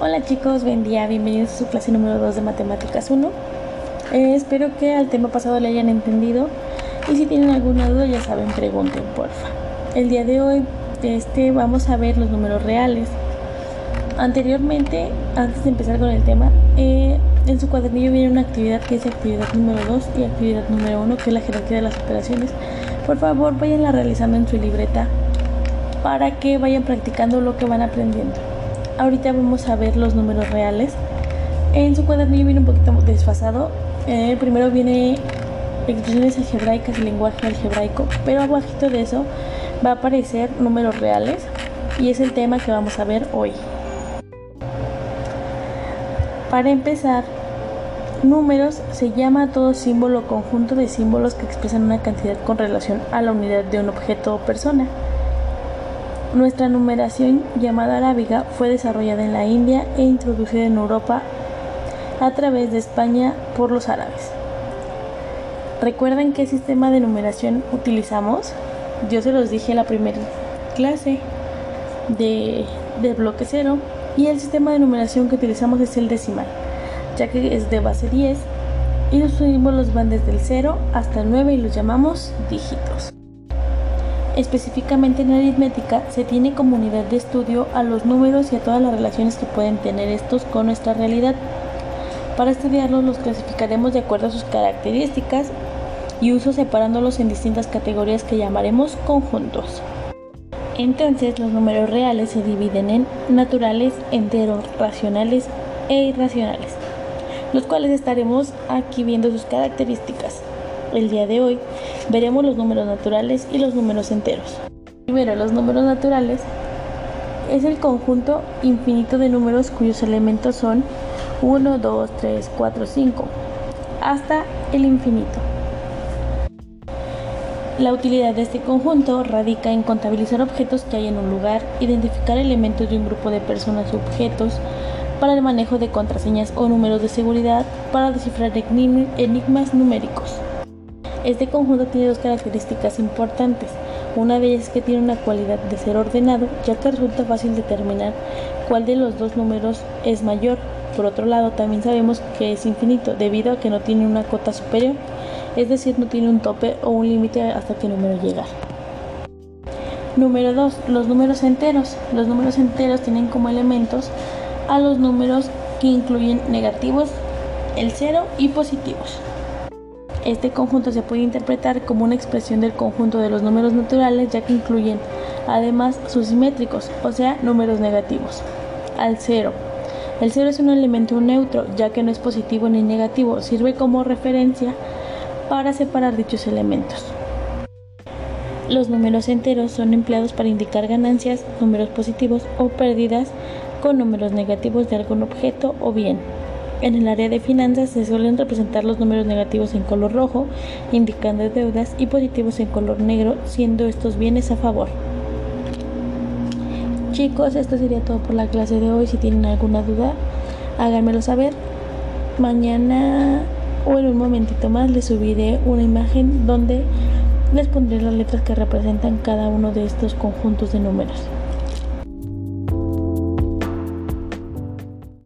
Hola chicos, buen día, bienvenidos a su clase número 2 de Matemáticas 1. Eh, espero que al tema pasado le hayan entendido y si tienen alguna duda ya saben, pregunten porfa. El día de hoy este, vamos a ver los números reales. Anteriormente, antes de empezar con el tema, eh, en su cuadernillo viene una actividad que es actividad número 2 y actividad número 1, que es la jerarquía de las operaciones. Por favor, vayanla realizando en su libreta para que vayan practicando lo que van aprendiendo. Ahorita vamos a ver los números reales. En su cuadernillo viene un poquito desfasado. Eh, primero viene expresiones algebraicas y lenguaje algebraico, pero abajito de eso va a aparecer números reales y es el tema que vamos a ver hoy. Para empezar, números se llama todo símbolo o conjunto de símbolos que expresan una cantidad con relación a la unidad de un objeto o persona. Nuestra numeración llamada arábiga fue desarrollada en la India e introducida en Europa a través de España por los árabes. ¿Recuerdan qué sistema de numeración utilizamos? Yo se los dije en la primera clase de, de bloque cero y el sistema de numeración que utilizamos es el decimal, ya que es de base 10 y los símbolos van desde el 0 hasta el 9 y los llamamos dígitos. Específicamente en aritmética se tiene como unidad de estudio a los números y a todas las relaciones que pueden tener estos con nuestra realidad. Para estudiarlos los clasificaremos de acuerdo a sus características y uso separándolos en distintas categorías que llamaremos conjuntos. Entonces los números reales se dividen en naturales, enteros, racionales e irracionales, los cuales estaremos aquí viendo sus características. El día de hoy veremos los números naturales y los números enteros. Primero, los números naturales es el conjunto infinito de números cuyos elementos son 1, 2, 3, 4, 5, hasta el infinito. La utilidad de este conjunto radica en contabilizar objetos que hay en un lugar, identificar elementos de un grupo de personas o objetos, para el manejo de contraseñas o números de seguridad, para descifrar enigmas numéricos. Este conjunto tiene dos características importantes. Una de ellas es que tiene una cualidad de ser ordenado, ya que resulta fácil determinar cuál de los dos números es mayor. Por otro lado, también sabemos que es infinito, debido a que no tiene una cota superior, es decir, no tiene un tope o un límite hasta qué número llegar. Número 2. Los números enteros. Los números enteros tienen como elementos a los números que incluyen negativos, el cero y positivos. Este conjunto se puede interpretar como una expresión del conjunto de los números naturales ya que incluyen además sus simétricos, o sea, números negativos. Al cero. El cero es un elemento neutro ya que no es positivo ni negativo, sirve como referencia para separar dichos elementos. Los números enteros son empleados para indicar ganancias, números positivos o pérdidas con números negativos de algún objeto o bien en el área de finanzas se suelen representar los números negativos en color rojo, indicando deudas, y positivos en color negro, siendo estos bienes a favor. Chicos, esto sería todo por la clase de hoy. Si tienen alguna duda, háganmelo saber. Mañana o en un momentito más les subiré una imagen donde les pondré las letras que representan cada uno de estos conjuntos de números.